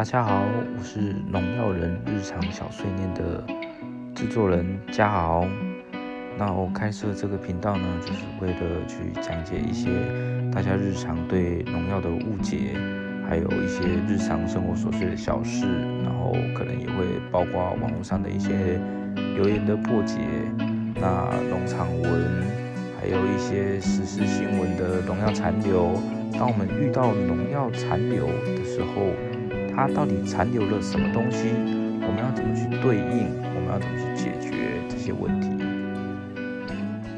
大家好，我是农药人日常小碎念的制作人嘉豪。那我开设这个频道呢，就是为了去讲解一些大家日常对农药的误解，还有一些日常生活琐碎的小事，然后可能也会包括网络上的一些留言的破解，那农场文，还有一些实时新闻的农药残留。当我们遇到农药残留的时候，它到底残留了什么东西？我们要怎么去对应？我们要怎么去解决这些问题？